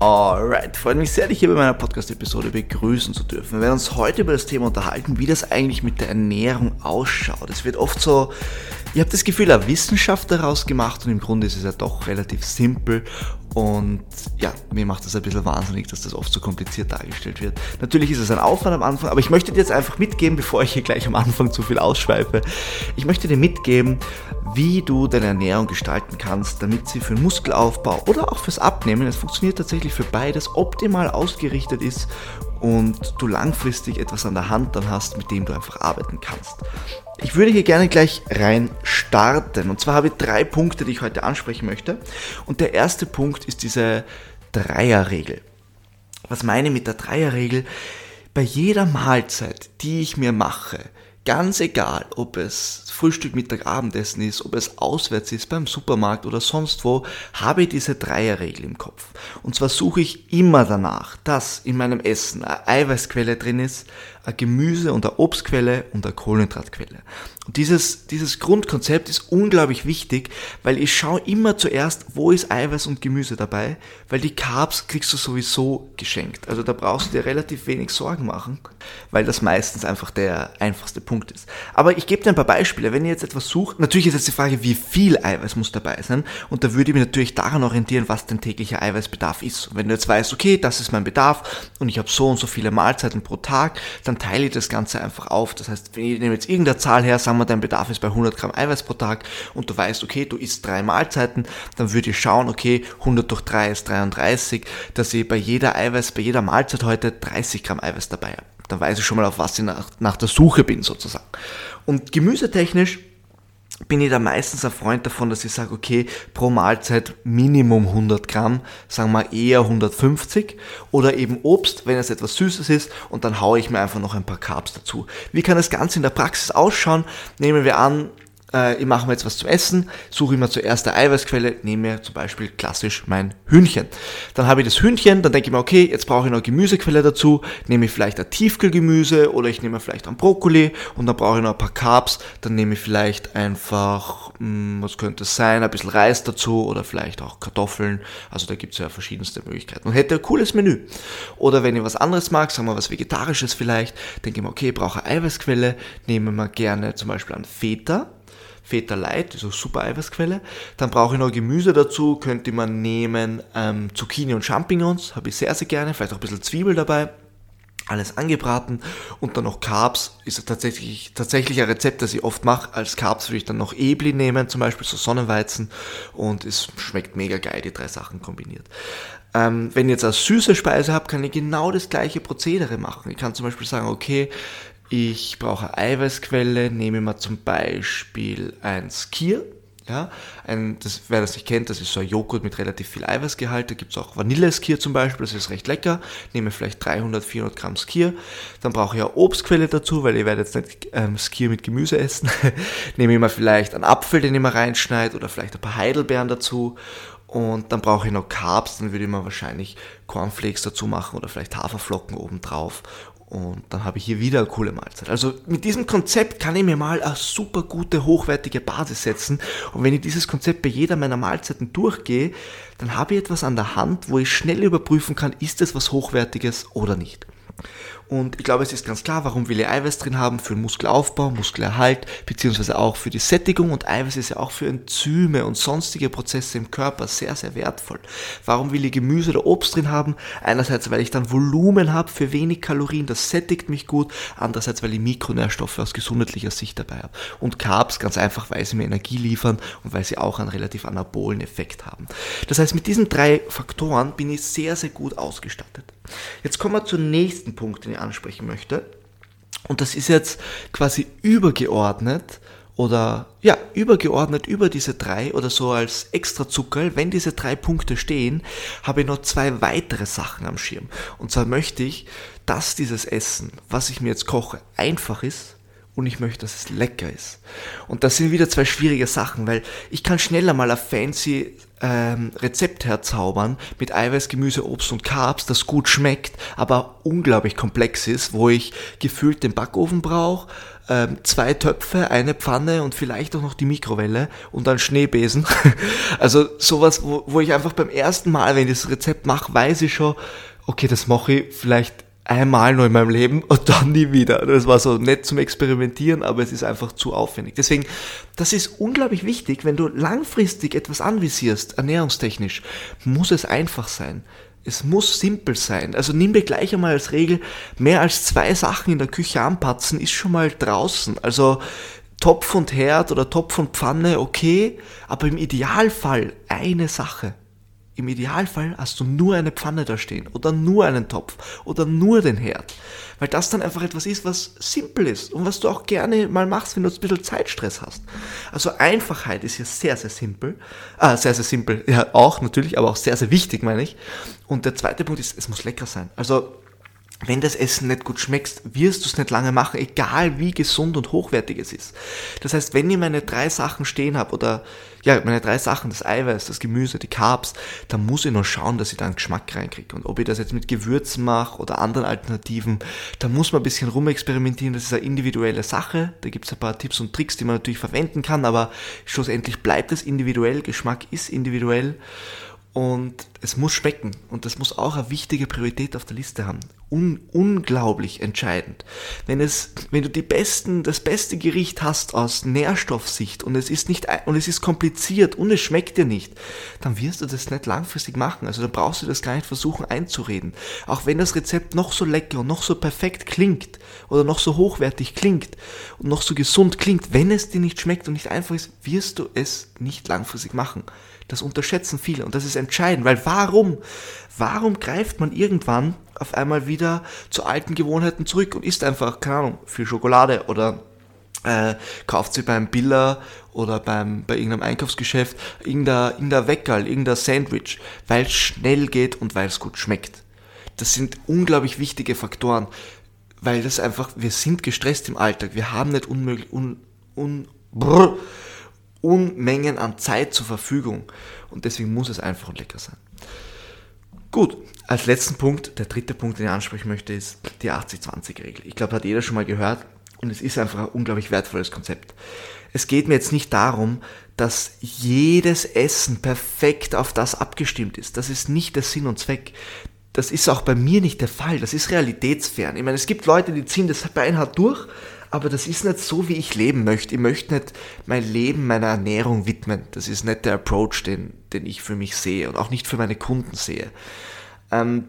Alright, freut mich sehr, dich hier bei meiner Podcast-Episode begrüßen zu dürfen. Wir werden uns heute über das Thema unterhalten, wie das eigentlich mit der Ernährung ausschaut. Es wird oft so, ihr habt das Gefühl, eine Wissenschaft daraus gemacht und im Grunde ist es ja doch relativ simpel und ja, mir macht das ein bisschen wahnsinnig, dass das oft so kompliziert dargestellt wird. Natürlich ist es ein Aufwand am Anfang, aber ich möchte dir jetzt einfach mitgeben, bevor ich hier gleich am Anfang zu viel ausschweife, ich möchte dir mitgeben, wie du deine Ernährung gestalten kannst, damit sie für den Muskelaufbau oder auch fürs Abnehmen, es funktioniert tatsächlich für beides, optimal ausgerichtet ist und du langfristig etwas an der Hand dann hast, mit dem du einfach arbeiten kannst. Ich würde hier gerne gleich rein starten. Und zwar habe ich drei Punkte, die ich heute ansprechen möchte. Und der erste Punkt ist diese Dreierregel. Was meine ich mit der Dreierregel? Bei jeder Mahlzeit, die ich mir mache, ganz egal, ob es Frühstück, Mittag, Abendessen ist, ob es auswärts ist, beim Supermarkt oder sonst wo, habe ich diese Dreierregel im Kopf. Und zwar suche ich immer danach, dass in meinem Essen eine Eiweißquelle drin ist, eine Gemüse- und eine Obstquelle und eine Kohlenhydratquelle. Und dieses, dieses Grundkonzept ist unglaublich wichtig, weil ich schaue immer zuerst, wo ist Eiweiß und Gemüse dabei, weil die Carbs kriegst du sowieso geschenkt. Also da brauchst du dir relativ wenig Sorgen machen, weil das meistens einfach der einfachste Punkt ist. Aber ich gebe dir ein paar Beispiele. Wenn ihr jetzt etwas sucht, natürlich ist jetzt die Frage, wie viel Eiweiß muss dabei sein. Und da würde ich mich natürlich daran orientieren, was dein täglicher Eiweißbedarf ist. Und wenn du jetzt weißt, okay, das ist mein Bedarf und ich habe so und so viele Mahlzeiten pro Tag, dann teile ich das Ganze einfach auf. Das heißt, wenn ich nehme jetzt irgendeine Zahl her, sagen wir, dein Bedarf ist bei 100 Gramm Eiweiß pro Tag und du weißt, okay, du isst drei Mahlzeiten, dann würde ich schauen, okay, 100 durch 3 ist 33, dass ich bei jeder Eiweiß, bei jeder Mahlzeit heute 30 Gramm Eiweiß dabei habe. Dann weiß ich schon mal, auf was ich nach, nach der Suche bin, sozusagen. Und gemüsetechnisch bin ich da meistens ein Freund davon, dass ich sage, okay, pro Mahlzeit Minimum 100 Gramm, sagen wir eher 150 oder eben Obst, wenn es etwas Süßes ist und dann haue ich mir einfach noch ein paar Carbs dazu. Wie kann das Ganze in der Praxis ausschauen? Nehmen wir an, äh, ich mache mir jetzt was zum Essen, suche ich mir zuerst eine Eiweißquelle, nehme mir zum Beispiel klassisch mein Hühnchen. Dann habe ich das Hühnchen, dann denke ich mir, okay, jetzt brauche ich noch Gemüsequelle dazu, nehme ich vielleicht ein Tiefkühlgemüse oder ich nehme vielleicht einen Brokkoli und dann brauche ich noch ein paar Carbs, dann nehme ich vielleicht einfach, mh, hm, was könnte es sein, ein bisschen Reis dazu oder vielleicht auch Kartoffeln, also da gibt es ja verschiedenste Möglichkeiten und hätte ein cooles Menü. Oder wenn ich was anderes mag, sagen wir was Vegetarisches vielleicht, denke ich mir, okay, ich brauche eine Eiweißquelle, nehme mir gerne zum Beispiel einen Feta, Feta Light, also super Eiweißquelle. Dann brauche ich noch Gemüse dazu, könnte man nehmen ähm, Zucchini und Champignons, habe ich sehr, sehr gerne, vielleicht auch ein bisschen Zwiebel dabei. Alles angebraten und dann noch Carbs ist tatsächlich, tatsächlich ein Rezept, das ich oft mache. Als Carbs würde ich dann noch Ebli nehmen, zum Beispiel so Sonnenweizen und es schmeckt mega geil, die drei Sachen kombiniert. Ähm, wenn ich jetzt eine süße Speise habe, kann ich genau das gleiche Prozedere machen. Ich kann zum Beispiel sagen, okay, ich brauche Eiweißquelle, nehme mal zum Beispiel ein Skier. Ja, ein, das, wer das nicht kennt, das ist so ein Joghurt mit relativ viel Eiweißgehalt. Da gibt es auch Vanilleskier zum Beispiel, das ist recht lecker. Nehme vielleicht 300, 400 Gramm Skier. Dann brauche ich eine Obstquelle dazu, weil ich werde jetzt nicht ähm, Skier mit Gemüse essen. Nehme ich mal vielleicht einen Apfel, den ich mal reinschneide oder vielleicht ein paar Heidelbeeren dazu. Und dann brauche ich noch Carbs, dann würde ich mal wahrscheinlich Cornflakes dazu machen oder vielleicht Haferflocken oben drauf und dann habe ich hier wieder eine coole Mahlzeit. Also mit diesem Konzept kann ich mir mal eine super gute, hochwertige Basis setzen. Und wenn ich dieses Konzept bei jeder meiner Mahlzeiten durchgehe, dann habe ich etwas an der Hand, wo ich schnell überprüfen kann, ist es was Hochwertiges oder nicht. Und ich glaube, es ist ganz klar, warum will ich Eiweiß drin haben? Für den Muskelaufbau, Muskelerhalt, beziehungsweise auch für die Sättigung. Und Eiweiß ist ja auch für Enzyme und sonstige Prozesse im Körper sehr, sehr wertvoll. Warum will ich Gemüse oder Obst drin haben? Einerseits, weil ich dann Volumen habe für wenig Kalorien, das sättigt mich gut. Andererseits, weil ich Mikronährstoffe aus gesundheitlicher Sicht dabei habe. Und Carbs, ganz einfach, weil sie mir Energie liefern und weil sie auch einen relativ anabolen Effekt haben. Das heißt, mit diesen drei Faktoren bin ich sehr, sehr gut ausgestattet. Jetzt kommen wir zum nächsten Punkt, den ich ansprechen möchte. Und das ist jetzt quasi übergeordnet oder ja, übergeordnet über diese drei oder so als extra Zuckerl, wenn diese drei Punkte stehen, habe ich noch zwei weitere Sachen am Schirm. Und zwar möchte ich, dass dieses Essen, was ich mir jetzt koche, einfach ist und ich möchte, dass es lecker ist. Und das sind wieder zwei schwierige Sachen, weil ich kann schneller mal ein fancy ähm, Rezept herzaubern mit Eiweiß, Gemüse, Obst und Carbs, das gut schmeckt, aber unglaublich komplex ist, wo ich gefühlt den Backofen brauche, ähm, zwei Töpfe, eine Pfanne und vielleicht auch noch die Mikrowelle und dann Schneebesen. also sowas, wo, wo ich einfach beim ersten Mal, wenn ich das Rezept mache, weiß ich schon, okay, das mache ich vielleicht einmal nur in meinem Leben und dann nie wieder. Das war so nett zum Experimentieren, aber es ist einfach zu aufwendig. Deswegen, das ist unglaublich wichtig, wenn du langfristig etwas anvisierst, ernährungstechnisch, muss es einfach sein. Es muss simpel sein. Also nimm dir gleich einmal als Regel, mehr als zwei Sachen in der Küche anpatzen, ist schon mal draußen. Also Topf und Herd oder Topf und Pfanne, okay, aber im Idealfall eine Sache. Im Idealfall hast du nur eine Pfanne da stehen oder nur einen Topf oder nur den Herd. Weil das dann einfach etwas ist, was simpel ist und was du auch gerne mal machst, wenn du ein bisschen Zeitstress hast. Also Einfachheit ist hier sehr, sehr simpel. Ah, sehr, sehr simpel. Ja, auch natürlich, aber auch sehr, sehr wichtig, meine ich. Und der zweite Punkt ist, es muss lecker sein. Also wenn das Essen nicht gut schmeckt, wirst du es nicht lange machen, egal wie gesund und hochwertig es ist. Das heißt, wenn ich meine drei Sachen stehen habe oder ja, meine drei Sachen, das Eiweiß, das Gemüse, die Carbs, dann muss ich noch schauen, dass ich da einen Geschmack reinkriege. Und ob ich das jetzt mit Gewürzen mache oder anderen Alternativen, da muss man ein bisschen rumexperimentieren. Das ist eine individuelle Sache. Da gibt es ein paar Tipps und Tricks, die man natürlich verwenden kann, aber schlussendlich bleibt es individuell. Geschmack ist individuell. Und es muss schmecken und das muss auch eine wichtige Priorität auf der Liste haben. Un unglaublich entscheidend. Wenn es, wenn du die besten, das beste Gericht hast aus Nährstoffsicht und es ist nicht, und es ist kompliziert und es schmeckt dir nicht, dann wirst du das nicht langfristig machen. Also dann brauchst du das gar nicht versuchen einzureden. Auch wenn das Rezept noch so lecker und noch so perfekt klingt oder noch so hochwertig klingt und noch so gesund klingt, wenn es dir nicht schmeckt und nicht einfach ist, wirst du es nicht langfristig machen. Das unterschätzen viele und das ist entscheidend, weil warum? Warum greift man irgendwann auf einmal wieder zu alten Gewohnheiten zurück und isst einfach, keine Ahnung, viel Schokolade oder äh, kauft sie beim Biller oder beim, bei irgendeinem Einkaufsgeschäft irgendein, irgendein Weckerl, irgendein Sandwich, weil es schnell geht und weil es gut schmeckt. Das sind unglaublich wichtige Faktoren, weil das einfach, wir sind gestresst im Alltag, wir haben nicht unmöglich, un, un, brr, Unmengen an Zeit zur Verfügung. Und deswegen muss es einfach und lecker sein. Gut, als letzten Punkt, der dritte Punkt, den ich ansprechen möchte, ist die 80-20-Regel. Ich glaube, hat jeder schon mal gehört und es ist einfach ein unglaublich wertvolles Konzept. Es geht mir jetzt nicht darum, dass jedes Essen perfekt auf das abgestimmt ist. Das ist nicht der Sinn und Zweck. Das ist auch bei mir nicht der Fall. Das ist realitätsfern. Ich meine, es gibt Leute, die ziehen das beinhart durch aber das ist nicht so, wie ich leben möchte. Ich möchte nicht mein Leben meiner Ernährung widmen. Das ist nicht der Approach, den, den ich für mich sehe und auch nicht für meine Kunden sehe. Ähm,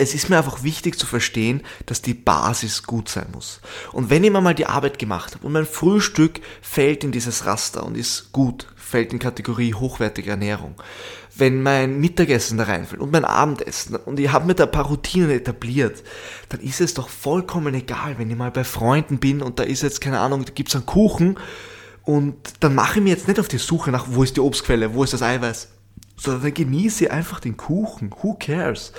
es ist mir einfach wichtig zu verstehen, dass die Basis gut sein muss. Und wenn ich mir mal die Arbeit gemacht habe und mein Frühstück fällt in dieses Raster und ist gut, fällt in Kategorie hochwertige Ernährung, wenn mein Mittagessen da reinfällt und mein Abendessen und ich habe mir da ein paar Routinen etabliert, dann ist es doch vollkommen egal, wenn ich mal bei Freunden bin und da ist jetzt, keine Ahnung, da gibt's einen Kuchen und dann mache ich mir jetzt nicht auf die Suche nach, wo ist die Obstquelle, wo ist das Eiweiß, sondern dann genieße ich einfach den Kuchen. Who cares?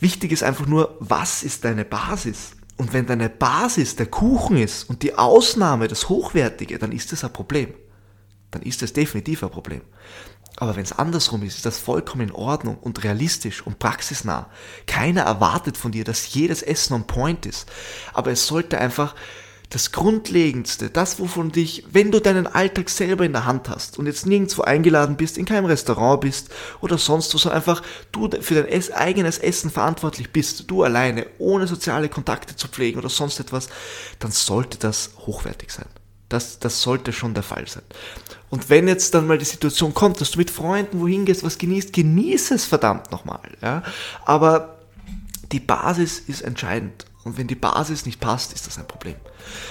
Wichtig ist einfach nur, was ist deine Basis? Und wenn deine Basis der Kuchen ist und die Ausnahme das Hochwertige, dann ist das ein Problem. Dann ist das definitiv ein Problem. Aber wenn es andersrum ist, ist das vollkommen in Ordnung und realistisch und praxisnah. Keiner erwartet von dir, dass jedes Essen on point ist. Aber es sollte einfach das Grundlegendste, das wovon dich, wenn du deinen Alltag selber in der Hand hast und jetzt nirgendwo eingeladen bist, in keinem Restaurant bist oder sonst wo, sondern einfach du für dein eigenes Essen verantwortlich bist, du alleine, ohne soziale Kontakte zu pflegen oder sonst etwas, dann sollte das hochwertig sein. Das, das sollte schon der Fall sein. Und wenn jetzt dann mal die Situation kommt, dass du mit Freunden wohin gehst, was genießt, genieße es verdammt nochmal. Ja? Aber die Basis ist entscheidend. Und wenn die Basis nicht passt, ist das ein Problem.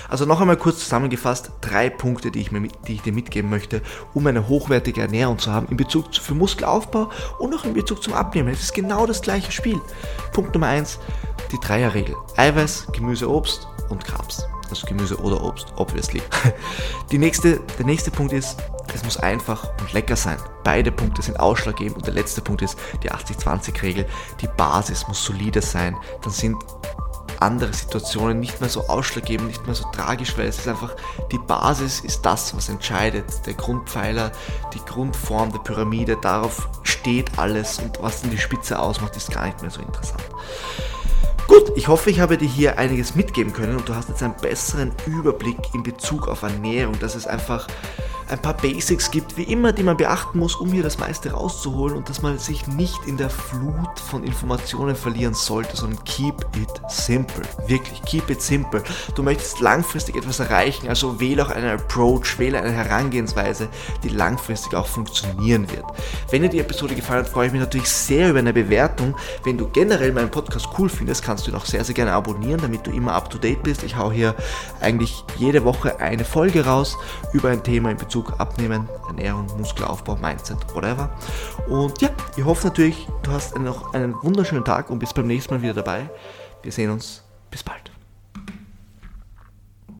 Also noch einmal kurz zusammengefasst, drei Punkte, die ich, mir, die ich dir mitgeben möchte, um eine hochwertige Ernährung zu haben, in Bezug für Muskelaufbau und auch in Bezug zum Abnehmen. Es ist genau das gleiche Spiel. Punkt Nummer eins, die Dreierregel. Eiweiß, Gemüse, Obst und Carbs also Gemüse oder Obst, obviously. Die nächste, der nächste Punkt ist, es muss einfach und lecker sein. Beide Punkte sind ausschlaggebend und der letzte Punkt ist die 80-20-Regel. Die Basis muss solide sein. Dann sind andere Situationen nicht mehr so ausschlaggebend, nicht mehr so tragisch, weil es ist einfach, die Basis ist das, was entscheidet. Der Grundpfeiler, die Grundform der Pyramide, darauf steht alles und was dann die Spitze ausmacht, ist gar nicht mehr so interessant. Gut, ich hoffe, ich habe dir hier einiges mitgeben können und du hast jetzt einen besseren Überblick in Bezug auf Ernährung, dass es einfach ein paar Basics gibt, wie immer, die man beachten muss, um hier das meiste rauszuholen und dass man sich nicht in der Flut von Informationen verlieren sollte, sondern keep it simple. Wirklich, keep it simple. Du möchtest langfristig etwas erreichen, also wähle auch einen Approach, wähle eine Herangehensweise, die langfristig auch funktionieren wird. Wenn dir die Episode gefallen hat, freue ich mich natürlich sehr über eine Bewertung. Wenn du generell meinen Podcast cool findest, kannst du ihn auch sehr, sehr gerne abonnieren, damit du immer up to date bist. Ich hau hier eigentlich jede Woche eine Folge raus über ein Thema in Bezug Bezug Abnehmen, Ernährung, Muskelaufbau, Mindset, whatever. Und ja, ich hoffe natürlich, du hast noch einen wunderschönen Tag und bist beim nächsten Mal wieder dabei. Wir sehen uns. Bis bald.